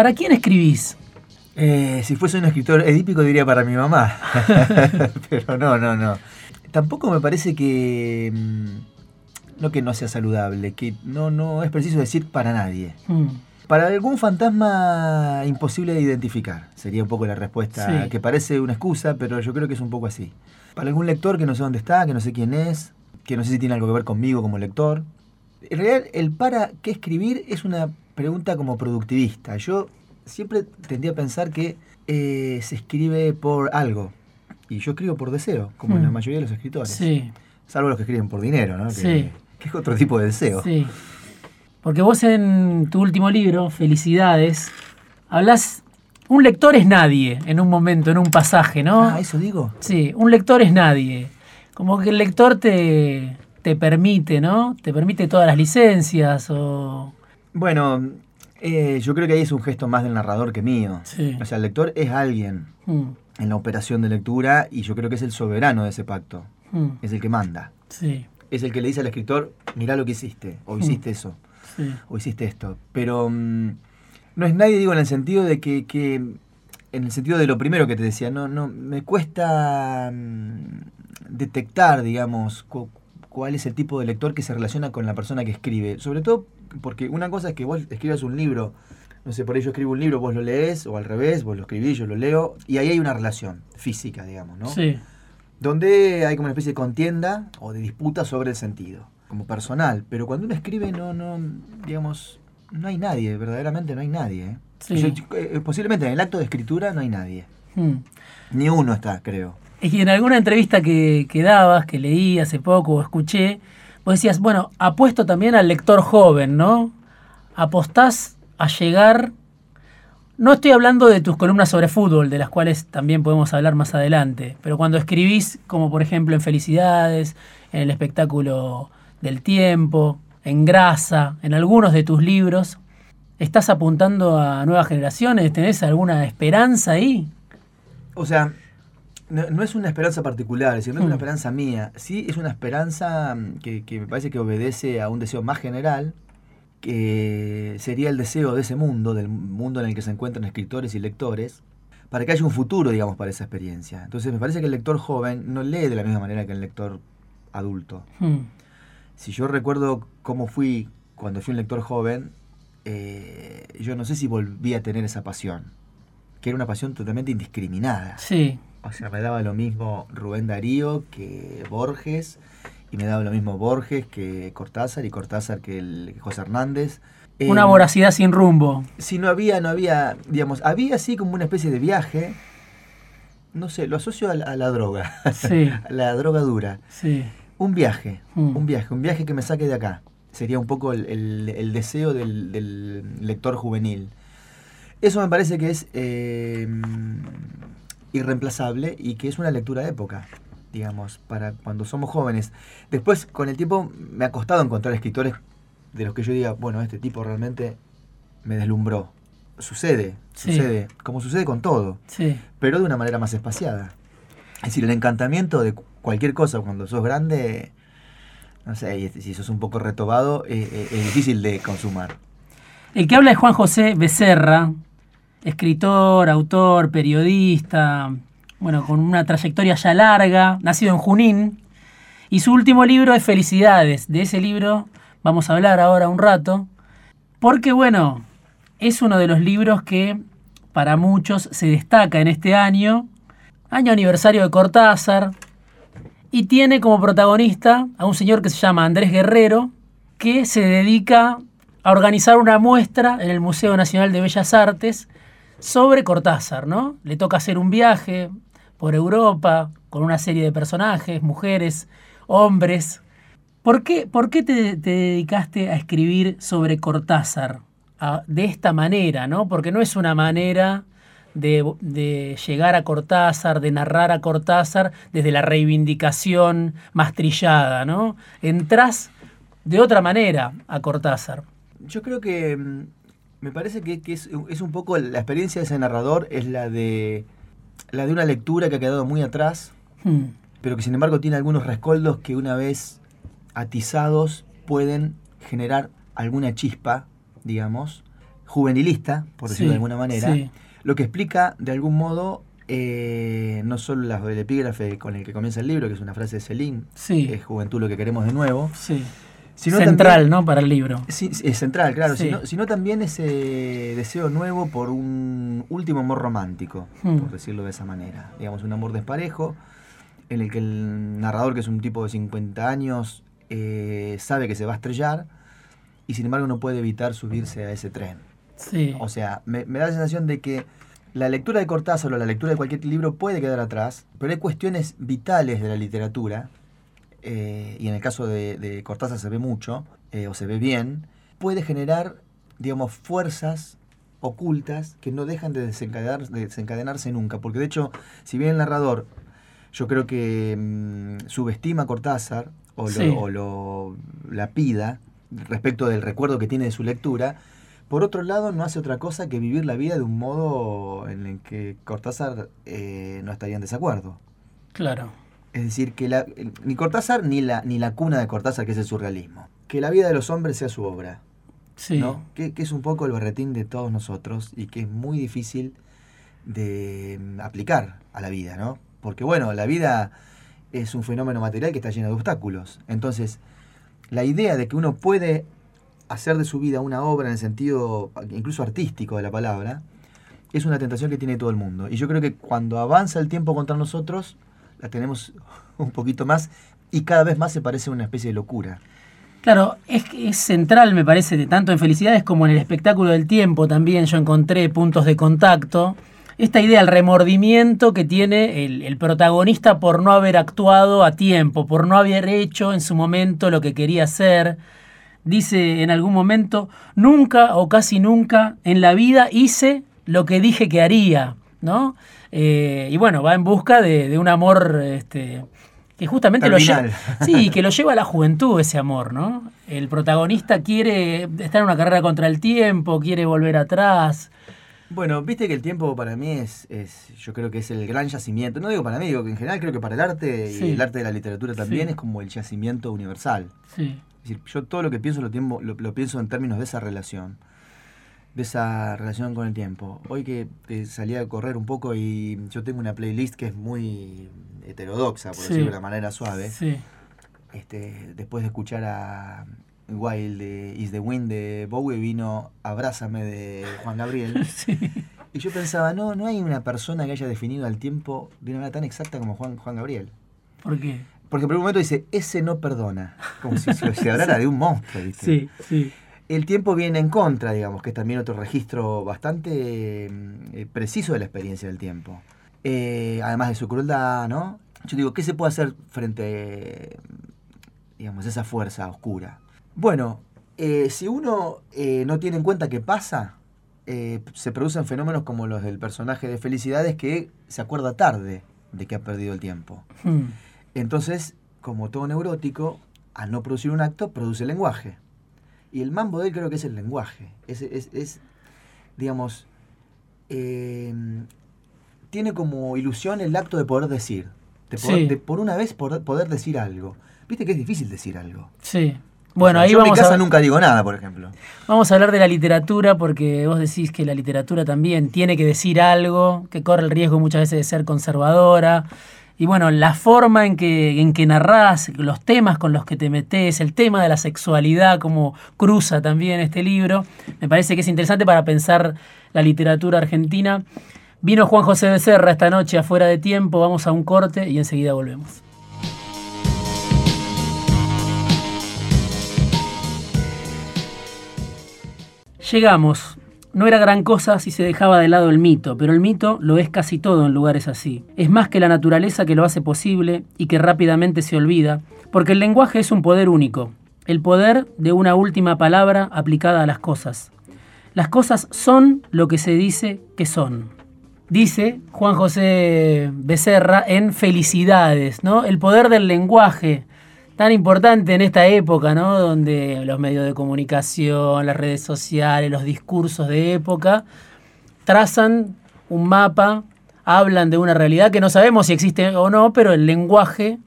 ¿Para quién escribís? Eh, si fuese un escritor edípico diría para mi mamá. Pero no, no, no. Tampoco me parece que... mm, No que no sea saludable, que no, no es preciso decir para nadie. Mm, Para algún fantasma imposible de identificar, sería un poco la respuesta, Sí. que parece una excusa, pero yo creo que es un poco así. Para algún lector que no sé dónde está, que no sé quién es, que no sé si tiene algo que ver conmigo como lector. En realidad, el para qué escribir es una pregunta como productivista. Yo siempre tendía a pensar que eh, se escribe por algo, y yo escribo por deseo, como Hmm. la mayoría de los escritores. sí, Salvo los que escriben por dinero, ¿no? Que, Sí. que es otro tipo de deseo. sí. Porque vos en tu último libro, Felicidades, hablas... Un lector es nadie en un momento, en un pasaje, ¿no? Ah, eso digo. Sí, un lector es nadie. Como que el lector te, te permite, ¿no? Te permite todas las licencias o... Bueno, eh, yo creo que ahí es un gesto más del narrador que mío. Sí. O sea, el lector es alguien Mm, en la operación de lectura y yo creo que es el soberano de ese pacto. mm, Es el que manda. sí, Es el que le dice al escritor, mirá lo que hiciste, o hiciste eso, sí. o hiciste esto. Pero mm, no es nadie, digo, en el sentido de que, que- en el sentido de lo primero que te decía, no, no, me cuesta mm, detectar, digamos, cu- cuál es el tipo de lector que se relaciona con la persona que escribe. Sobre todo porque una cosa es que vos escribas un libro, no sé, por ello escribo un libro, vos lo lees, o al revés, vos lo escribís, yo lo leo, y ahí hay una relación física, digamos, ¿no? Sí, donde hay como una especie de contienda o de disputa sobre el sentido, como personal. Pero cuando uno escribe, no, no, digamos, no hay nadie, verdaderamente no hay nadie. ¿eh? Sí. Yo- eh, posiblemente en el acto de escritura no hay nadie. mm. Ni uno está, creo. Y en alguna entrevista que, que dabas, que leí hace poco o escuché, vos decías, bueno, apuesto también al lector joven, ¿no? Apostás a llegar... No estoy hablando de tus columnas sobre fútbol, de las cuales también podemos hablar más adelante, pero cuando escribís, como por ejemplo en Felicidades, en el espectáculo del tiempo, en Grasa, en algunos de tus libros, ¿estás apuntando a nuevas generaciones? ¿Tenés alguna esperanza ahí? O sea, no, no es una esperanza particular, es decir, no es una esperanza mía. Sí es una esperanza mm, que, que me parece que obedece a un deseo más general, que sería el deseo de ese mundo, del mundo en el que se encuentran escritores y lectores, para que haya un futuro, digamos, para esa experiencia. Entonces me parece que el lector joven no lee de la misma manera que el lector adulto. Hmm, Si yo recuerdo cómo fui cuando fui un lector joven, eh, yo no sé si volví a tener esa pasión, que era una pasión totalmente indiscriminada. Sí, O sea, me daba lo mismo Rubén Darío que Borges, y me daba lo mismo Borges que Cortázar, y Cortázar que, el, que José Hernández. una Eh, voracidad sin rumbo. Si no había, no había, digamos, había así como una especie de viaje, no sé, lo asocio a la, a la droga, Sí. a la droga dura. Sí. Un viaje, Mm. un viaje, un viaje que me saque de acá. Sería un poco el, el- el deseo del, del lector juvenil. Eso me parece que es eh, irreemplazable y que es una lectura de época, digamos, para cuando somos jóvenes. Después, con el tiempo, me ha costado encontrar escritores de los que yo diga, bueno, este tipo realmente me deslumbró. Sucede, Sí. sucede, como sucede con todo Sí. pero de una manera más espaciada. Es decir, el encantamiento de cu- cualquier cosa cuando sos grande, no sé, y si sos un poco retobado, eh, eh, es difícil de consumar. El que habla es Juan José Becerra, escritor, autor, periodista, bueno, con una trayectoria ya larga, nacido en Junín. Y su último libro es Felicidades. De ese libro vamos a hablar ahora un rato. Porque, bueno, es uno de los libros que para muchos se destaca en este año, año aniversario de Cortázar, y tiene como protagonista a un señor que se llama Andrés Guerrero, que se dedica a organizar una muestra en el Museo Nacional de Bellas Artes sobre Cortázar, ¿no? Le toca hacer un viaje por Europa con una serie de personajes, mujeres, hombres. ¿Por qué, por qué te, te dedicaste a escribir sobre Cortázar de esta manera, ¿no? Porque no es una manera de, de llegar a Cortázar, de narrar a Cortázar desde la reivindicación más trillada, ¿no? Entrás de otra manera a Cortázar. Yo creo que mm, me parece que, que es, es un poco la experiencia de ese narrador es la de la de una lectura que ha quedado muy atrás, Hmm, pero que sin embargo tiene algunos rescoldos que una vez atizados pueden generar alguna chispa, digamos, juvenilista, por decirlo Sí, de alguna manera, sí. lo que explica de algún modo eh, no solo la- el epígrafe con el que comienza el libro, que es una frase de Celine, Sí. es juventud lo que queremos de nuevo, Sí. Sino Central, también- ¿no? Para el libro. Sí, es central, claro, Sí. sino, sino también ese deseo nuevo por un último amor romántico, Hmm. por decirlo de esa manera. Digamos, un amor desparejo, en el que el narrador, que es un tipo de 50 años, eh, sabe que se va a estrellar y sin embargo no puede evitar subirse a ese tren. Sí. O sea, me, me da la sensación de que la lectura de Cortázar o la lectura de cualquier libro puede quedar atrás, pero hay cuestiones vitales de la literatura, eh, y en el caso de, de Cortázar se ve mucho, eh, o se ve bien, puede generar, digamos, fuerzas ocultas que no dejan de, desencadenar- de desencadenarse nunca. Porque de hecho, si bien el narrador, yo creo que mm, subestima a Cortázar, o, lo, Sí. o lo lapida respecto del recuerdo que tiene de su lectura, por otro lado, no hace otra cosa que vivir la vida de un modo en el que Cortázar eh, no estaría en desacuerdo. Claro. Es decir, que la- ni Cortázar ni la, ni la cuna de Cortázar, que es el surrealismo. Que la vida de los hombres sea su obra. Sí. ¿no? Que, que es un poco el berretín de todos nosotros y que es muy difícil de mm, aplicar a la vida, ¿no? Porque bueno, la vida es un fenómeno material que está lleno de obstáculos. Entonces, la idea de que uno puede hacer de su vida una obra en el sentido incluso artístico de la palabra, es una tentación que tiene todo el mundo. Y yo creo que cuando avanza el tiempo contra nosotros, la tenemos un poquito más y cada vez más se parece una especie de locura. Claro, es, central, me parece, tanto en Felicidades como en el espectáculo del tiempo también yo encontré puntos de contacto. Esta idea, el remordimiento que tiene el, el protagonista por no haber actuado a tiempo, por no haber hecho en su momento lo que quería hacer. Dice en algún momento, nunca o casi nunca en la vida hice lo que dije que haría, ¿no? Eh, y bueno, va en busca de, de un amor este, que justamente lo lleva, sí, que lo lleva a la juventud ese amor, ¿no? El protagonista quiere estar en una carrera contra el tiempo, quiere volver atrás. Bueno, viste que el tiempo para mí es, es, yo creo que es el gran yacimiento. No digo para mí, digo que en general creo que para el arte Sí. y el arte de la literatura también Sí. es como el yacimiento universal. Sí, Es decir, yo todo lo que pienso lo, tiempo, lo, lo pienso en términos de esa relación, de esa relación con el tiempo. Hoy que, salí a correr un poco y yo tengo una playlist que es muy heterodoxa, por Sí. decirlo de una manera suave. sí, Este, después de escuchar a Wild de Is the Wind de Bowie, vino Abrázame de Juan Gabriel. sí. Y yo pensaba, no, no hay una persona que haya definido al tiempo de una manera tan exacta como Juan, Juan Gabriel. ¿Por qué? Porque por un momento dice, ese no perdona. Como si se, se hablara de un monstruo, ¿viste? Sí, sí. El tiempo viene en contra, digamos, que es también otro registro bastante mm, eh, preciso de la experiencia del tiempo. Eh, además de su crueldad, ¿no? Yo digo, ¿qué se puede hacer frente, digamos, a esa fuerza oscura? Bueno, eh, si uno eh, no tiene en cuenta qué pasa, se producen fenómenos como los del personaje de Felicidades que se acuerda tarde de que ha perdido el tiempo. Hmm. Entonces, como todo neurótico, al no producir un acto, produce lenguaje. Y el mambo de él creo que es el lenguaje. Es, es- es, digamos, eh, tiene como ilusión el acto de poder decir. De, poder- Sí. de por una vez poder, poder decir algo. Viste que es difícil decir algo. Sí. Bueno, ahí Yo en mi vamos casa a, nunca digo nada, por ejemplo. vamos a hablar de la literatura porque vos decís que la literatura también tiene que decir algo, que corre el riesgo muchas veces de ser conservadora. Y bueno, la forma en que, en que narrás, los temas con los que te metes, el tema de la sexualidad, como cruza también este libro, me parece que es interesante para pensar la literatura argentina. Vino Juan José Becerra esta noche afuera de tiempo, vamos a un corte y enseguida volvemos. Llegamos. No era gran cosa si se dejaba de lado el mito, pero el mito lo es casi todo en lugares así. Es más que la naturaleza que lo hace posible y que rápidamente se olvida, porque el lenguaje es un poder único, el poder de una última palabra aplicada a las cosas. Las cosas son lo que se dice que son. Dice Juan José Becerra en Felicidades, ¿no? El poder del lenguaje, tan importante en esta época, ¿no? Donde los medios de comunicación, las redes sociales, los discursos de época trazan un mapa, hablan de una realidad que no sabemos si existe o no, pero el lenguaje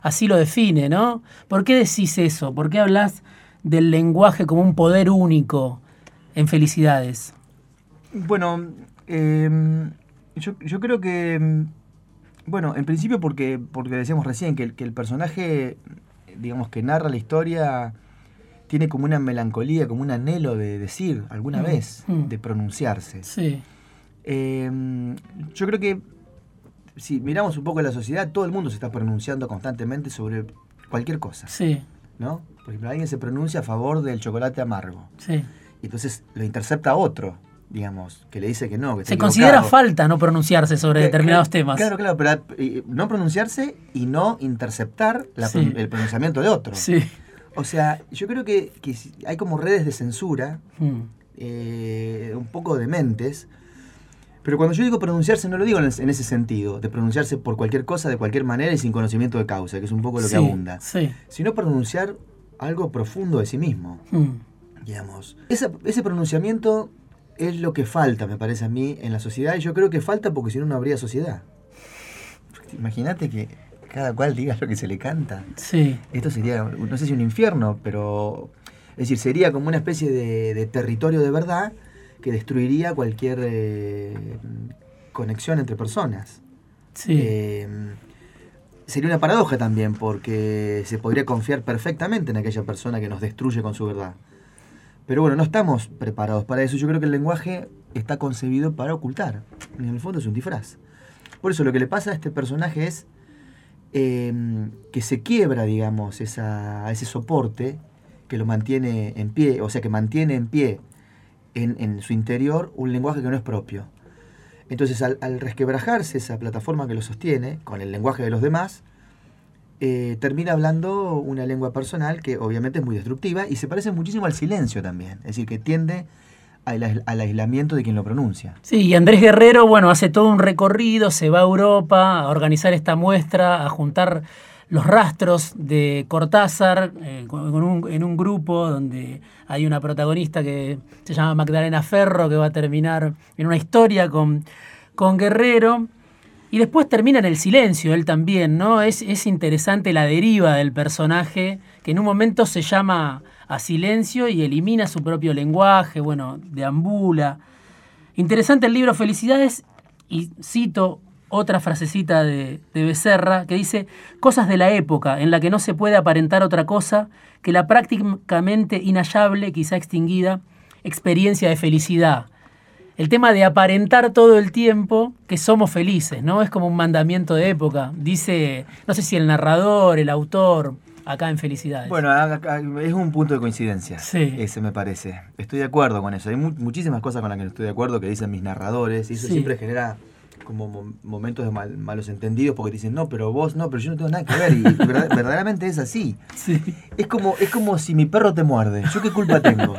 así lo define, ¿no? ¿Por qué decís eso? ¿Por qué hablas del lenguaje como un poder único? en Felicidades? Bueno, eh, yo, yo, creo que, bueno, en principio porque, porque decíamos recién que, que el personaje, digamos, que narra la historia tiene como una melancolía, como un anhelo de decir alguna mm, vez, mm. de pronunciarse. Sí. Eh, yo creo que si miramos un poco la sociedad, todo el mundo se está pronunciando constantemente sobre cualquier cosa. Sí. ¿No? Por ejemplo, alguien se pronuncia a favor del chocolate amargo. Sí. Y entonces lo intercepta otro, digamos, que le dice que no. Que se considera falta no pronunciarse sobre determinados temas. Claro, claro, pero no pronunciarse y no interceptar el pronunciamiento de otro. Sí. O sea, yo creo que, hay como redes de censura, hmm. eh, un poco de mentes, pero cuando yo digo pronunciarse no lo digo en, ese sentido, de pronunciarse por cualquier cosa, de cualquier manera y sin conocimiento de causa, que es un poco lo que abunda, sino pronunciar algo profundo de sí mismo. Hmm. Digamos. ese pronunciamiento es lo que falta, me parece a mí, en la sociedad, y yo creo que falta porque si no, no habría sociedad. Imagínate que cada cual diga lo que se le canta. Sí. Esto sería, no sé si un infierno, pero. Es decir, sería como una especie de, territorio de verdad que destruiría cualquier eh, conexión entre personas. Sí. Eh, sería una paradoja también, porque se podría confiar perfectamente en aquella persona que nos destruye con su verdad. Pero bueno, no estamos preparados para eso. Yo creo que el lenguaje está concebido para ocultar. En el fondo es un disfraz. Por eso lo que le pasa a este personaje es Em, que se quiebra, digamos, ese soporte que lo mantiene en pie, o sea, que mantiene en pie en, su interior un lenguaje que no es propio. Entonces, al, resquebrajarse esa plataforma que lo sostiene, con el lenguaje de los demás, eh, termina hablando una lengua personal que obviamente es muy destructiva y se parece muchísimo al silencio también. Es decir, que tiende al, aislamiento de quien lo pronuncia. Sí, y Andrés Guerrero, bueno, hace todo un recorrido, se va a Europa a organizar esta muestra, a juntar los rastros de Cortázar eh, en un grupo donde hay una protagonista que se llama Magdalena Ferro, que va a terminar en una historia con, con Guerrero. Y después termina en el silencio, él también, ¿no? Es, es interesante la deriva del personaje, que en un momento se llama a silencio y elimina su propio lenguaje, bueno, deambula. Interesante el libro Felicidades y cito otra frasecita de, de, Becerra que dice, cosas de la época en la que no se puede aparentar otra cosa que la prácticamente inhallable, quizá extinguida, experiencia de felicidad. El tema de aparentar todo el tiempo que somos felices, ¿no? Es como un mandamiento de época. Dice, no sé si el narrador, el autor, acá en Felicidades. Bueno, es un punto de coincidencia. Sí. Ese me parece. Estoy de acuerdo con eso. Hay muchísimas cosas con las que no estoy de acuerdo que dicen mis narradores y eso siempre genera como momentos de malos entendidos porque dicen, no, pero vos no, pero yo no tengo nada que ver. Y verdaderamente es así. Sí. Es, como, es como si mi perro te muerde. ¿Yo qué culpa tengo?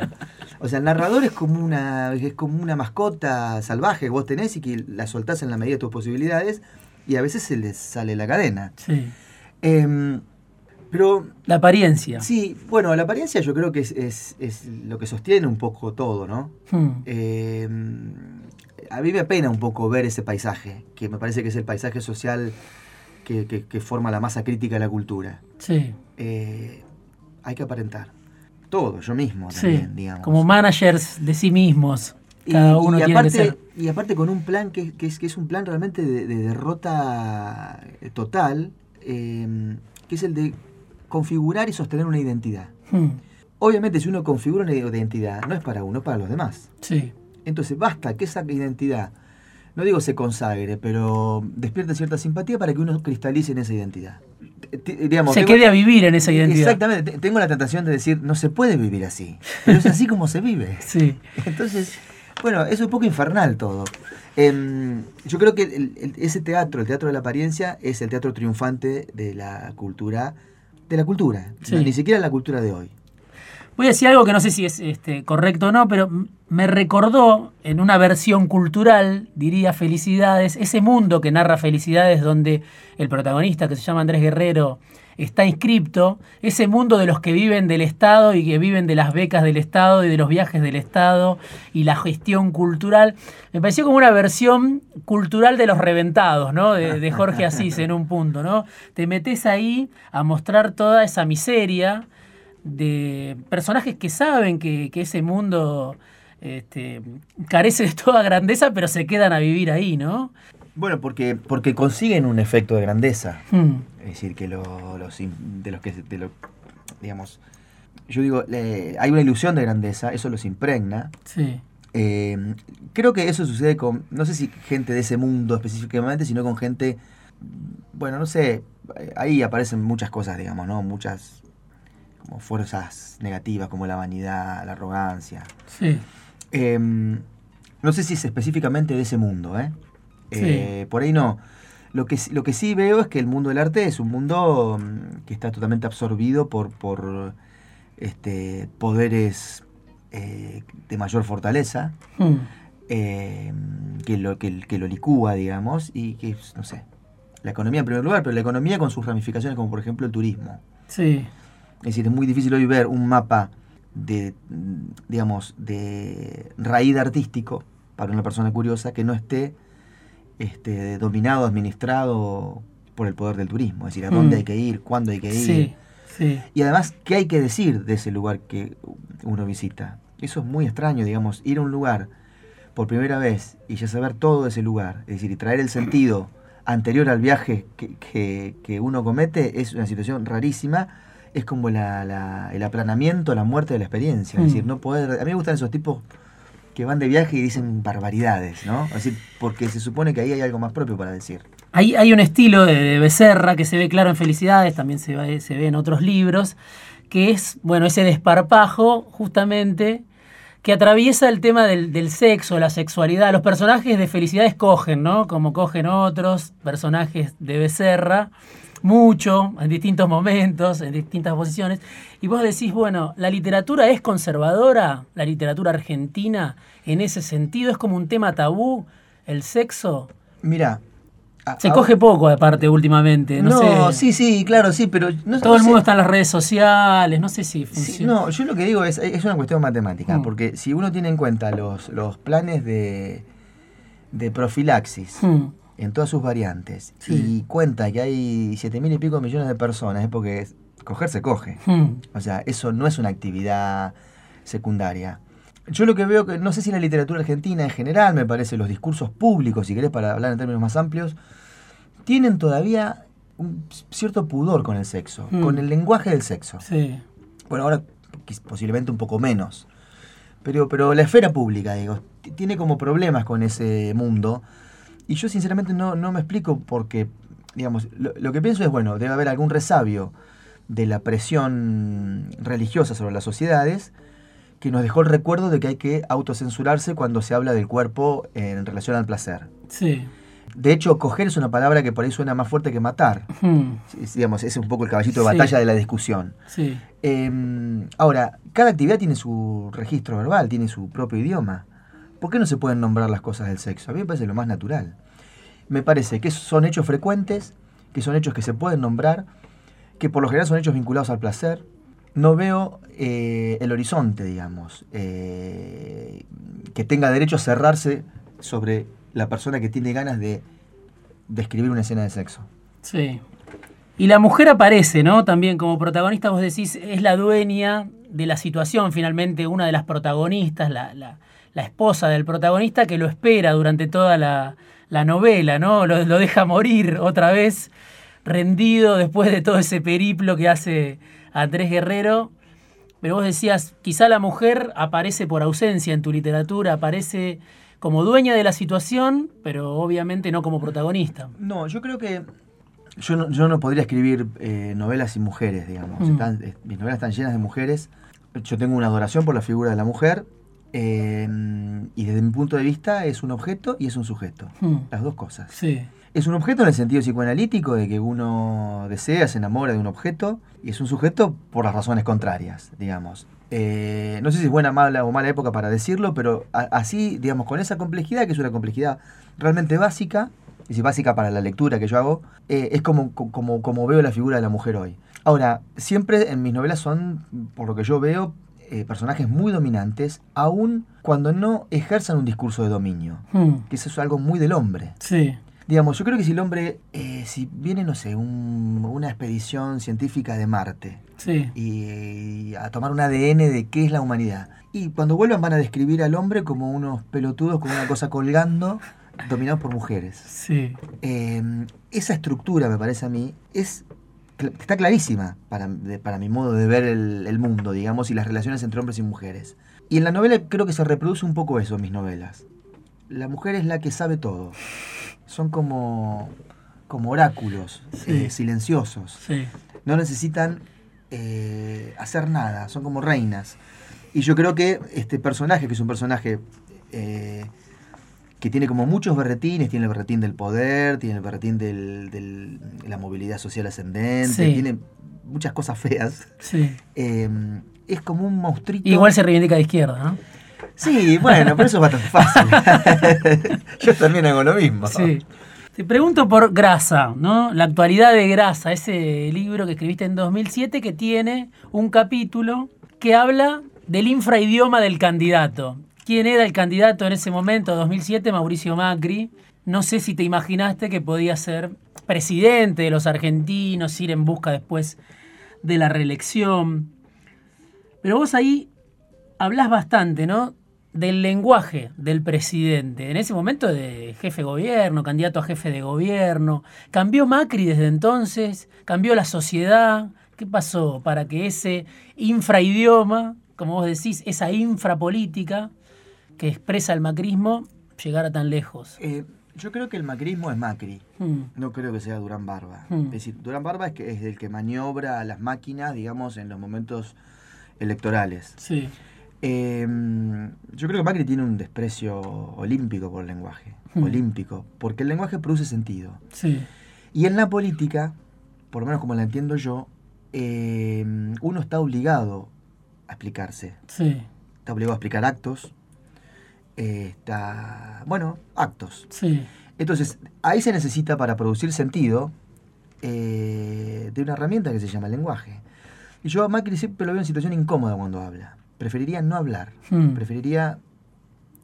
O sea, el narrador es como una, es como una mascota salvaje que vos tenés y que la soltás en la medida de tus posibilidades y a veces se les sale la cadena. Sí. Em, pero, la apariencia. Sí, bueno, la apariencia yo creo que es, lo que sostiene un poco todo, ¿no? Hmm. Eh, a mí me apena un poco ver ese paisaje, que me parece que es el paisaje social que, forma la masa crítica de la cultura. Sí. Eh, hay que aparentar. Todo, yo mismo también, digamos. Como managers de sí mismos. Cada uno y, aparte, y aparte con un plan que, es, que es un plan realmente de, derrota total, eh, que es el de configurar y sostener una identidad. Hmm. Obviamente, si uno configura una identidad, no es para uno, es para los demás. Sí. Entonces, basta que esa identidad, no digo se consagre, pero despierte cierta simpatía para que uno cristalice en esa identidad. se quede a vivir en esa identidad. Exactamente. Tengo la tentación de decir, no se puede vivir así, pero es así como se vive. Sí. Entonces, bueno, es un poco infernal todo. Em, yo creo que ese teatro, el teatro de la apariencia, es el teatro triunfante de la cultura de la cultura, ni siquiera la cultura de hoy. Voy a decir algo que no sé si es este, correcto o no, pero me recordó en una versión cultural, diría Felicidades, ese mundo que narra Felicidades donde el protagonista, que se llama Andrés Guerrero, está inscripto, ese mundo de los que viven del Estado y que viven de las becas del Estado y de los viajes del Estado y la gestión cultural, me pareció como una versión cultural de los reventados, ¿no? De, de Jorge Asís en un punto, ¿no? Te metes ahí a mostrar toda esa miseria de personajes que saben que, ese mundo este, carece de toda grandeza, pero se quedan a vivir ahí, ¿no? Bueno, porque, porque consiguen un efecto de grandeza. Hmm. Es decir, que lo- los, de los que, de lo- digamos, yo digo, hay una ilusión de grandeza, eso los impregna. Sí. Eh, creo que eso sucede con, no sé si gente de ese mundo específicamente, sino con gente, bueno, no sé, ahí aparecen muchas cosas, digamos, ¿no? Muchas como fuerzas negativas como la vanidad, la arrogancia. Sí. Eh, no sé si es específicamente de ese mundo, ¿eh? Sí. Eh, Por ahí no. Lo que, sí- lo que sí veo es que el mundo del arte es un mundo mm, que está totalmente absorbido por, por este, poderes eh, de mayor fortaleza, Hmm. eh, que, lo, que, que lo licúa, digamos, y que, no sé, la economía en primer lugar, pero la economía con sus ramificaciones, como por ejemplo el turismo. Sí. Es decir, es muy difícil hoy ver un mapa de, mm, digamos, de raíz artístico para una persona curiosa que no esté este, dominado, administrado por el poder del turismo. Es decir, a dónde Mm. hay que ir, cuándo hay que ir. Sí. Sí. Y además, ¿qué hay que decir de ese lugar que uno visita? Eso es muy extraño, digamos, ir a un lugar por primera vez y ya saber todo de ese lugar, es decir, y traer el sentido anterior al viaje que, que- que uno comete es una situación rarísima. Es como la- la- el aplanamiento, la muerte de la experiencia. Es Mm. decir, no poder. A mí me gustan esos tipos que van de viaje y dicen barbaridades, ¿no? Es decir, porque se supone que ahí hay algo más propio para decir. Hay, hay un estilo de, de Becerra que se ve claro en Felicidades, también se ve, se ve en otros libros, que es, bueno, ese desparpajo justamente que atraviesa el tema del, del sexo, la sexualidad. Los personajes de Felicidades cogen, ¿no? Como cogen otros personajes de Becerra, mucho, en distintos momentos, en distintas posiciones. Y vos decís, bueno, la literatura es conservadora, la literatura argentina, en ese sentido, es como un tema tabú, el sexo. Mira. Se coge poco aparte últimamente, no, No, sé. sí, sí, claro, sí, pero no Todo no el sé. mundo está en las redes sociales, no sé si Sí, funciona. no, yo lo que digo es, es una cuestión matemática, Mm. porque si uno tiene en cuenta los, los planes de, de profilaxis Hmm, en todas sus variantes Sí. y cuenta que hay siete mil y pico millones de personas, es porque coger se coge. hmm, O sea, eso no es una actividad secundaria. Yo lo que veo, que no sé si la literatura argentina en general, me parece, los discursos públicos, si querés para hablar en términos más amplios, tienen todavía un cierto pudor con el sexo, Mm. con el lenguaje del sexo. sí. Bueno, ahora posiblemente un poco menos. Pero, pero la esfera pública, digo, tiene como problemas con ese mundo. Y yo sinceramente no, no me explico porque, digamos, lo, lo que pienso es, bueno, debe haber algún resabio de la presión religiosa sobre las sociedades que nos dejó el recuerdo de que hay que autocensurarse cuando se habla del cuerpo en relación al placer. Sí. De hecho, coger es una palabra que por ahí suena más fuerte que matar. Hmm, Es, digamos, ese es un poco el caballito de Sí. batalla de la discusión. sí. Eh, ahora, cada actividad tiene su registro verbal, tiene su propio idioma. ¿Por qué no se pueden nombrar las cosas del sexo? A mí me parece lo más natural. Me parece que son hechos frecuentes, que son hechos que se pueden nombrar, que por lo general son hechos vinculados al placer. No veo eh, el horizonte, digamos, eh, que tenga derecho a cerrarse sobre la persona que tiene ganas de describir una escena de sexo. Sí. Y la mujer aparece, ¿no? También como protagonista, vos decís, es la dueña de la situación, finalmente, una de las protagonistas, la, esposa del protagonista que lo espera durante toda la, la novela, ¿no? Lo deja morir otra vez, rendido después de todo ese periplo que hace Andrés Guerrero. Pero vos decías, quizá la mujer aparece por ausencia en tu literatura, aparece como dueña de la situación, pero obviamente no como protagonista. No, yo creo que yo no, yo no podría escribir eh, novelas sin mujeres, digamos. Mm. Están- eh, mis novelas están llenas de mujeres. Yo tengo una adoración por la figura de la mujer. eh, y desde mi punto de vista es un objeto y es un sujeto. Hmm, Las dos cosas. Sí. Es un objeto en el sentido psicoanalítico de que uno desea, se enamora de un objeto, y es un sujeto por las razones contrarias, digamos. Eh, no sé si es buena mala o mala época para decirlo, pero a- así, digamos, con esa complejidad, que es una complejidad realmente básica, y si básica para la lectura que yo hago, eh, es como, co- como, como veo la figura de la mujer hoy. Ahora, siempre en mis novelas son, por lo que yo veo, eh, personajes muy dominantes, aun cuando no ejerzan un discurso de dominio, Hmm, que eso es algo muy del hombre. Sí. Digamos, yo creo que si el hombre, eh, si viene, no sé, un- una expedición científica de Marte Sí. y, a tomar un ADN de qué es la humanidad, y cuando vuelvan van a describir al hombre como unos pelotudos con una cosa colgando, dominados por mujeres. Sí. Eh, esa estructura, me parece a mí, es está clarísima para, de- para mi modo de ver el, el mundo, digamos, y las relaciones entre hombres y mujeres. Y en la novela creo que se reproduce un poco eso en mis novelas. La mujer es la que sabe todo. Son como, como oráculos, Sí. eh, silenciosos. Sí. No necesitan eh, hacer nada, son como reinas. Y yo creo que este personaje, que es un personaje eh, que tiene como muchos berretines, tiene el berretín del poder, tiene el berretín de la movilidad social ascendente, Sí. tiene muchas cosas feas. Sí. Eh, es como un monstruito. Igual se reivindica de izquierda, ¿no? Sí, bueno, pero eso es bastante fácil. yo también hago lo mismo. Sí. Te pregunto por Grasa, ¿no? La actualidad de Grasa, ese libro que escribiste en 2007 que tiene un capítulo que habla del infraidioma del candidato. ¿Quién era el candidato en ese momento, 2007? Mauricio Macri. No sé si te imaginaste que podía ser presidente de los argentinos, ir en busca después de la reelección. Pero vos ahí hablas bastante, ¿no? Del lenguaje del presidente. En ese momento de jefe de gobierno, candidato a jefe de gobierno. ¿Cambió Macri desde entonces? ¿Cambió la sociedad? ¿Qué pasó para que ese infraidioma, como vos decís, esa infrapolítica que expresa el macrismo, llegara tan lejos? Eh, yo creo que el macrismo es Macri. Hmm, No creo que sea Durán Barba. Hmm. Es decir, Durán Barba es, que es el que maniobra a las máquinas, digamos, en los momentos electorales. Sí. Eh, yo creo que Macri tiene un desprecio olímpico por el lenguaje. Hmm. Olímpico. Porque el lenguaje produce sentido. Sí. Y en la política, por lo menos como la entiendo yo, eh, uno está obligado a explicarse. Sí. Está obligado a explicar actos. eh, está. Bueno, actos. Sí. Entonces, ahí se necesita para producir sentido eh, de una herramienta que se llama lenguaje. Y yo a Macri siempre lo veo en situación incómoda cuando habla. Preferiría no hablar. Hmm. Preferiría...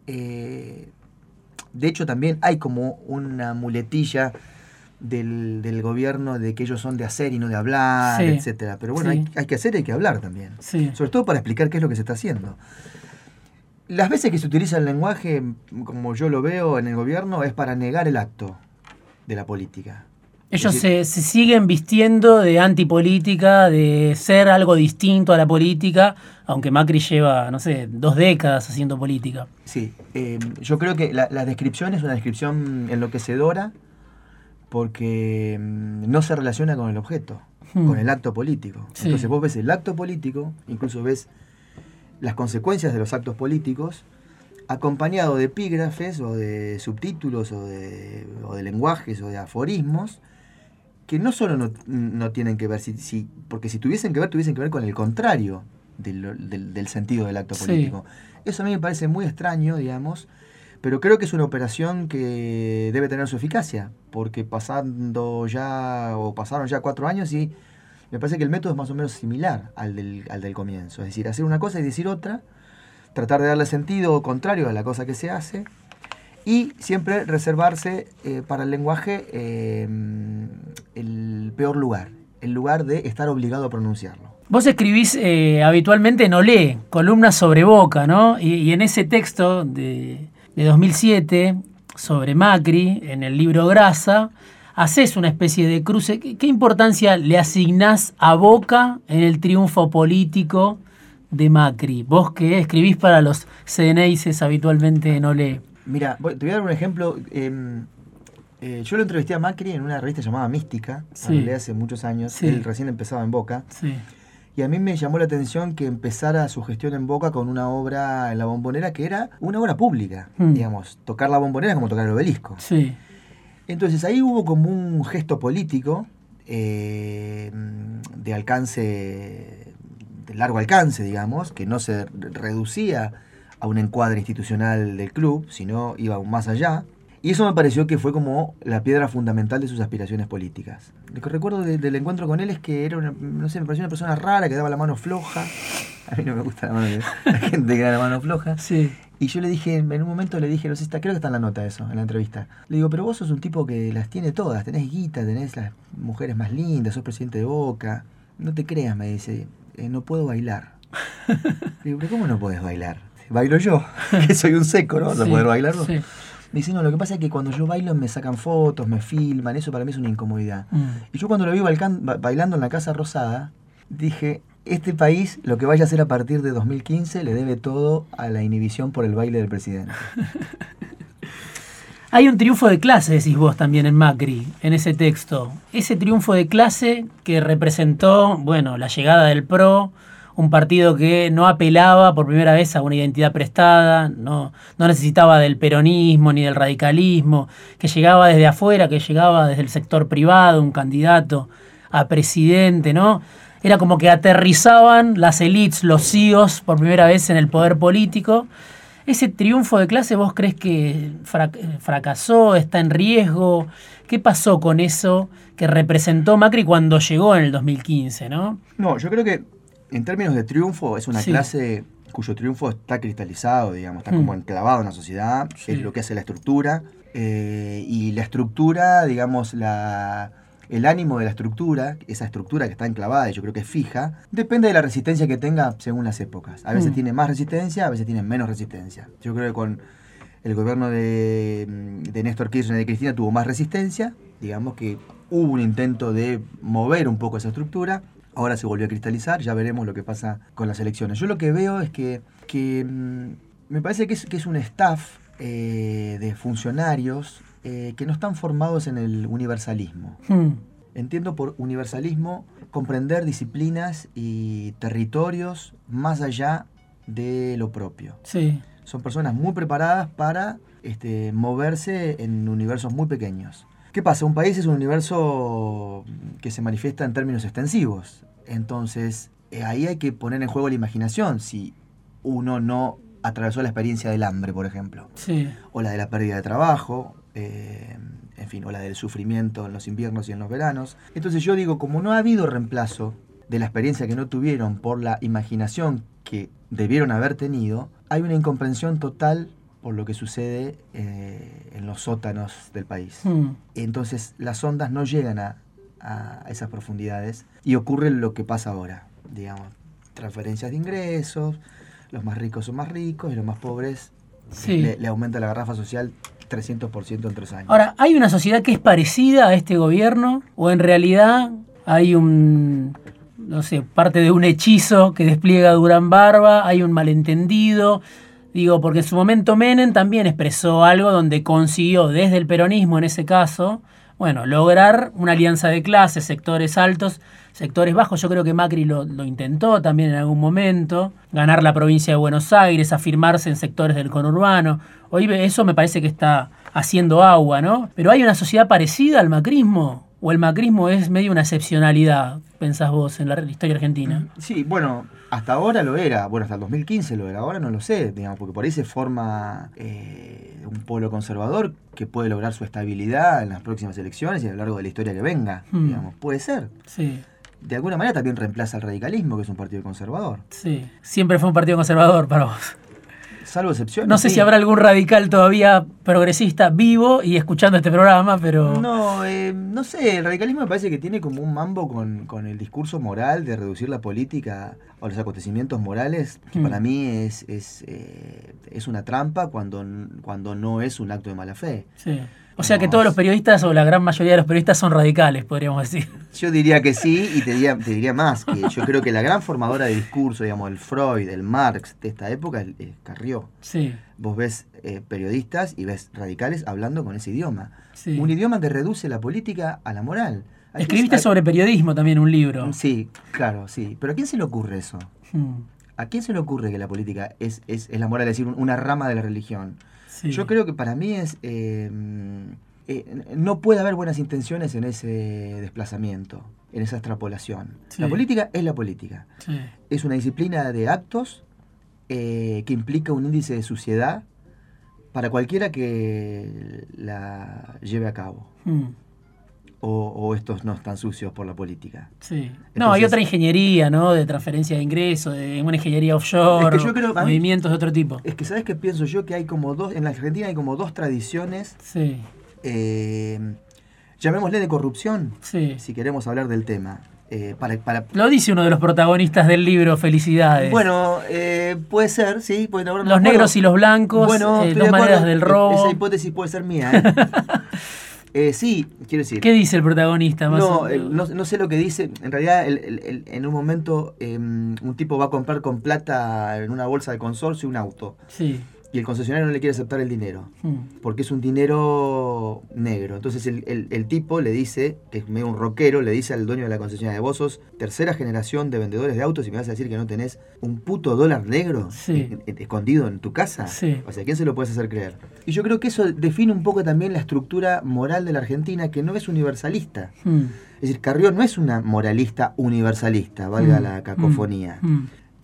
eh, de hecho, también hay como una muletilla del, del gobierno de que ellos son de hacer y no de hablar, Sí. etcétera. Pero bueno, Sí. hay, hay que hacer y hay que hablar también. Sí. Sobre todo para explicar qué es lo que se está haciendo. Las veces que se utiliza el lenguaje, como yo lo veo en el gobierno, es para negar el acto de la política. Ellos se, se siguen vistiendo de antipolítica, de ser algo distinto a la política, aunque Macri lleva, no sé, dos décadas haciendo política. Sí, eh, yo creo que la, la descripción es una descripción enloquecedora porque mm, no se relaciona con el objeto, Hmm. con el acto político. Sí. Entonces vos ves el acto político, incluso ves las consecuencias de los actos políticos, acompañado de epígrafes o de subtítulos o de, o de lenguajes o de aforismos que no solo no, no tienen que ver, si, si- porque si tuviesen que ver, tuviesen que ver con el contrario del, del- del sentido del acto Sí. político. Eso a mí me parece muy extraño, digamos, pero creo que es una operación que debe tener su eficacia, porque pasando ya, o pasaron ya cuatro años y me parece que el método es más o menos similar al del, al del comienzo. Es decir, hacer una cosa y decir otra, tratar de darle sentido contrario a la cosa que se hace, y siempre reservarse eh, para el lenguaje eh, el peor lugar, el lugar de estar obligado a pronunciarlo. Vos escribís eh, habitualmente en Olé, columnas sobre Boca, ¿no? Y, en ese texto de, de 2007 sobre Macri, en el libro Grasa, haces una especie de cruce. ¿Qué, qué importancia le asignás a Boca en el triunfo político de Macri? Vos que escribís para los CNIs habitualmente en Olé. Mira, te voy a dar un ejemplo. eh, eh, yo lo entrevisté a Macri en una revista llamada Mística, Sí. hace hace muchos años. Sí. Él recién empezaba en Boca. Sí, Y a mí me llamó la atención que empezara su gestión en Boca con una obra en la bombonera que era una obra pública. Mm. Digamos, tocar la bombonera es como tocar el obelisco. sí, Entonces ahí hubo como un gesto político eh, de alcance, de largo alcance, digamos, que no se reducía a un encuadre institucional del club, sino iba aún más allá. Y eso me pareció que fue como la piedra fundamental de sus aspiraciones políticas. Lo que recuerdo de- del encuentro con él es que era una, no sé, me pareció una persona rara que daba la mano floja. A mí no me gusta la, mano de- la gente que da la mano floja. sí. Y yo le dije, en un momento le dije, no sé, está, creo que está en la nota eso, en la entrevista. Le digo, pero vos sos un tipo que las tiene todas, tenés guita, tenés las mujeres más lindas, sos presidente de Boca. No te creas, me dice, eh, no puedo bailar. le digo, pero ¿cómo no podés bailar? Bailo yo, que soy un seco, ¿no? ¿Vas a Sí, poder bailarlo? sí. Me dice, no, lo que pasa es que cuando yo bailo me sacan fotos, me filman, eso para mí es una incomodidad. Mm. Y yo cuando lo vi bailando en la Casa Rosada, dije, este país, lo que vaya a hacer a partir de 2015, le debe todo a la inhibición por el baile del presidente. Hay un triunfo de clase, decís vos también en Macri, en ese texto. Ese triunfo de clase que representó, bueno, la llegada del PRO, un partido que no apelaba por primera vez a una identidad prestada, no, no necesitaba del peronismo ni del radicalismo, que llegaba desde afuera, que llegaba desde el sector privado, un candidato a presidente, ¿no? Era como que aterrizaban las élites, los CIOs, por primera vez en el poder político. ¿Ese triunfo de clase vos crees que frac- fracasó, está en riesgo? ¿Qué pasó con eso que representó Macri cuando llegó en el 2015, no? No, yo creo que en términos de triunfo es una Sí. clase cuyo triunfo está cristalizado, digamos, está Mm. como enclavado en la sociedad, Sí. es lo que hace la estructura. eh, y la estructura, digamos, la, el ánimo de la estructura, esa estructura que está enclavada y yo creo que es fija, depende de la resistencia que tenga según las épocas. A veces Mm. tiene más resistencia, a veces tiene menos resistencia. Yo creo que con el gobierno de, de Néstor Kirchner y de Cristina tuvo más resistencia, digamos que hubo un intento de mover un poco esa estructura, ahora se volvió a cristalizar, ya veremos lo que pasa con las elecciones. Yo lo que veo es que, que, mm, me parece que es, que es un staff eh, de funcionarios eh, que no están formados en el universalismo. Hmm, Entiendo por universalismo comprender disciplinas y territorios más allá de lo propio. sí, Son personas muy preparadas para este, moverse en universos muy pequeños. ¿Qué pasa? Un país es un universo que se manifiesta en términos extensivos. Entonces, eh, ahí hay que poner en juego la imaginación si uno no atravesó la experiencia del hambre, por ejemplo, sí, o la de la pérdida de trabajo, eh, en fin, o la del sufrimiento en los inviernos y en los veranos. Entonces yo digo, como no ha habido reemplazo de la experiencia que no tuvieron por la imaginación que debieron haber tenido, hay una incomprensión total por lo que sucede eh, en los sótanos del país. hmm, Entonces las ondas no llegan a, a esas profundidades y ocurre lo que pasa ahora, digamos, transferencias de ingresos, los más ricos son más ricos y los más pobres sí. le, le aumenta la garrafa social 300% en tres años. Ahora, ¿hay una sociedad que es parecida a este gobierno? ¿O en realidad hay un, no sé, parte de un hechizo que despliega Durán Barba? ¿Hay un malentendido? Digo, porque en su momento Menem también expresó algo donde consiguió, desde el peronismo en ese caso, bueno, lograr una alianza de clases, sectores altos, sectores bajos. Yo creo que Macri lo, lo intentó también en algún momento, ganar la provincia de Buenos Aires, afirmarse en sectores del conurbano. Hoy eso me parece que está haciendo agua, ¿no? Pero hay una sociedad parecida al macrismo. ¿O el macrismo es medio una excepcionalidad, pensás vos, en la historia argentina? Sí, bueno, hasta ahora lo era, bueno, hasta el 2015 lo era, ahora no lo sé, digamos, porque por ahí se forma eh, un pueblo conservador que puede lograr su estabilidad en las próximas elecciones y a lo largo de la historia que venga, Hmm. digamos, puede ser. Sí, De alguna manera también reemplaza al radicalismo, que es un partido conservador. sí. Siempre fue un partido conservador para vos. Salvo excepciones. No sé sí. si habrá algún radical todavía progresista vivo y escuchando este programa, pero... No, eh, no sé, el radicalismo me parece que tiene como un mambo con, con el discurso moral de reducir la política a los acontecimientos morales, que Hmm. para mí es, es, eh, es una trampa cuando, cuando no es un acto de mala fe. Sí. O sea que todos los periodistas o la gran mayoría de los periodistas son radicales, podríamos decir. Yo diría que sí y te diría, te diría más, que yo creo que la gran formadora de discurso, digamos, el Freud, el Marx de esta época es, Carrió. Sí, Vos ves eh, periodistas y ves radicales hablando con ese idioma. sí. Un idioma que reduce la política a la moral. ¿A quién Escribiste se- sobre periodismo también un libro. Sí, claro, sí. Pero ¿a quién se le ocurre eso? Mm, ¿A quién se le ocurre que la política es, es, es la moral, es decir, un- una rama de la religión? sí. Yo creo que para mí es... eh, eh, no puede haber buenas intenciones en ese desplazamiento, en esa extrapolación. Sí. La política es la política. Sí, Es una disciplina de actos eh, que implica un índice de suciedad para cualquiera que la lleve a cabo. mm, o, o estos no están sucios por la política. Sí. No, hay otra ingeniería, ¿no? De transferencia de ingresos, de una ingeniería offshore, Es que yo creo- a mí- movimientos de otro tipo. Es que, ¿sabes qué pienso yo? Que hay como dos, en la Argentina hay como dos tradiciones, Sí, eh, llamémosle de corrupción, sí. si queremos hablar del tema. Eh, para, para, Lo dice uno de los protagonistas del libro Felicidades. bueno, eh, puede ser, sí. Puede, ahora no los negros y los blancos, Bueno, eh, dos de maneras del E- robo. Esa hipótesis puede ser mía. ¿eh? Sí, quiero decir. ¿Qué dice el protagonista? Más No, o- eh, no, no sé lo que dice. En realidad, el- el- el- en un momento, eh, un tipo va a comprar con plata en una bolsa de consorcio un auto. Sí. Y el concesionario no le quiere aceptar el dinero. Mm. Porque es un dinero negro. Entonces el, el- el tipo le dice, que es medio un rockero, le dice al dueño de la concesionaria, vos sos tercera generación de vendedores de autos y me vas a decir que no tenés un puto dólar negro Sí. escondido en tu casa. Sí. O sea, ¿quién se lo puedes hacer creer? Y yo creo que eso define un poco también la estructura moral de la Argentina, que no es universalista. Mm. Es decir, Carrión no es una moralista universalista, valga Mm. la cacofonía.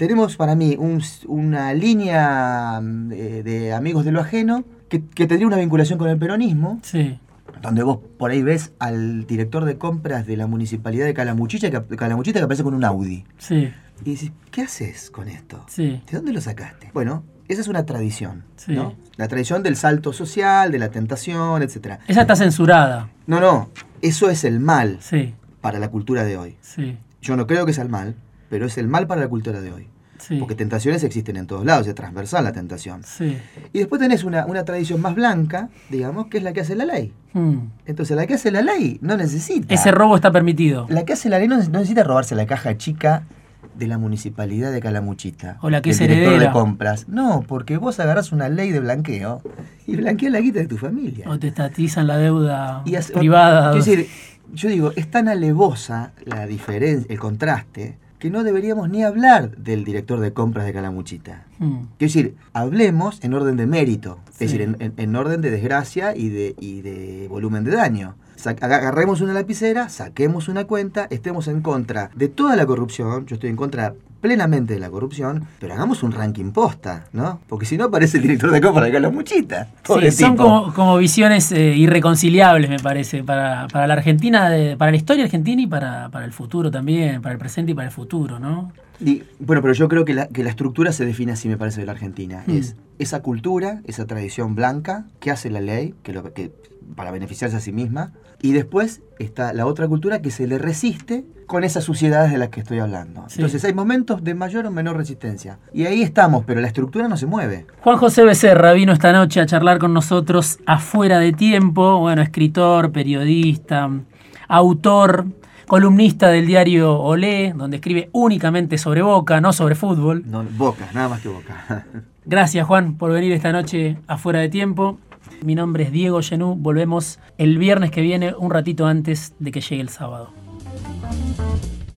Tenemos para mí un- una línea mm, de, de amigos de lo ajeno que, que tendría una vinculación con el peronismo, Sí. donde vos por ahí ves al director de compras de la municipalidad de Calamuchita que, Calamuchita que aparece con un Audi. Sí. Y dices, ¿qué haces con esto? Sí. ¿De dónde lo sacaste? Bueno, esa es una tradición, Sí. ¿no? La tradición del salto social, de la tentación, etc. Esa está censurada. No, no, eso es el mal Sí. para la cultura de hoy. Sí. Yo no creo que sea el mal, pero es el mal para la cultura de hoy. Sí. Porque tentaciones existen en todos lados, es transversal la tentación. Sí. Y después tenés una, una tradición más blanca, digamos, que es la que hace la ley. Mm. Entonces, la que hace la ley no necesita. Ese robo está permitido. La que hace la ley no, no necesita robarse la caja chica de la municipalidad de Calamuchita. O la que es director heredera. de compras. No, porque vos agarrás una ley de blanqueo y blanqueas la guita de tu familia. O te estatizan la deuda Y hace- privada. Quiero decir, yo digo, es tan alevosa la diferencia, el contraste, que no deberíamos ni hablar del director de compras de Calamuchita. Mm. Quiero decir, hablemos en orden de mérito, Sí. es decir, en, en- en orden de desgracia y de, y de volumen de daño. Sa- Agarremos una lapicera, saquemos una cuenta, estemos en contra de toda la corrupción, yo estoy en contra plenamente de la corrupción, pero hagamos un ranking posta, ¿no? Porque si no aparece el director de compra de Calamuchita. Pobre Sí, son como visiones eh, irreconciliables, me parece, para, para la Argentina, de- para la historia argentina y para, para el futuro también, para el presente y para el futuro, ¿no? Y, bueno, pero yo creo que la, que la estructura se define así, me parece, de la Argentina. Mm. Es esa cultura, esa tradición blanca que hace la ley, que, lo- que para beneficiarse a sí misma. Y después está la otra cultura que se le resiste con esas suciedades de las que estoy hablando. Sí. Entonces hay momentos de mayor o menor resistencia. Y ahí estamos, pero la estructura no se mueve. Juan José Becerra vino esta noche a charlar con nosotros afuera de tiempo, bueno, escritor, periodista, autor, columnista del diario Olé, donde escribe únicamente sobre Boca, no sobre fútbol. No, boca, nada más que boca. Gracias Juan por venir esta noche afuera de tiempo. Mi nombre es Diego Genú, volvemos el viernes que viene, un ratito antes de que llegue el sábado.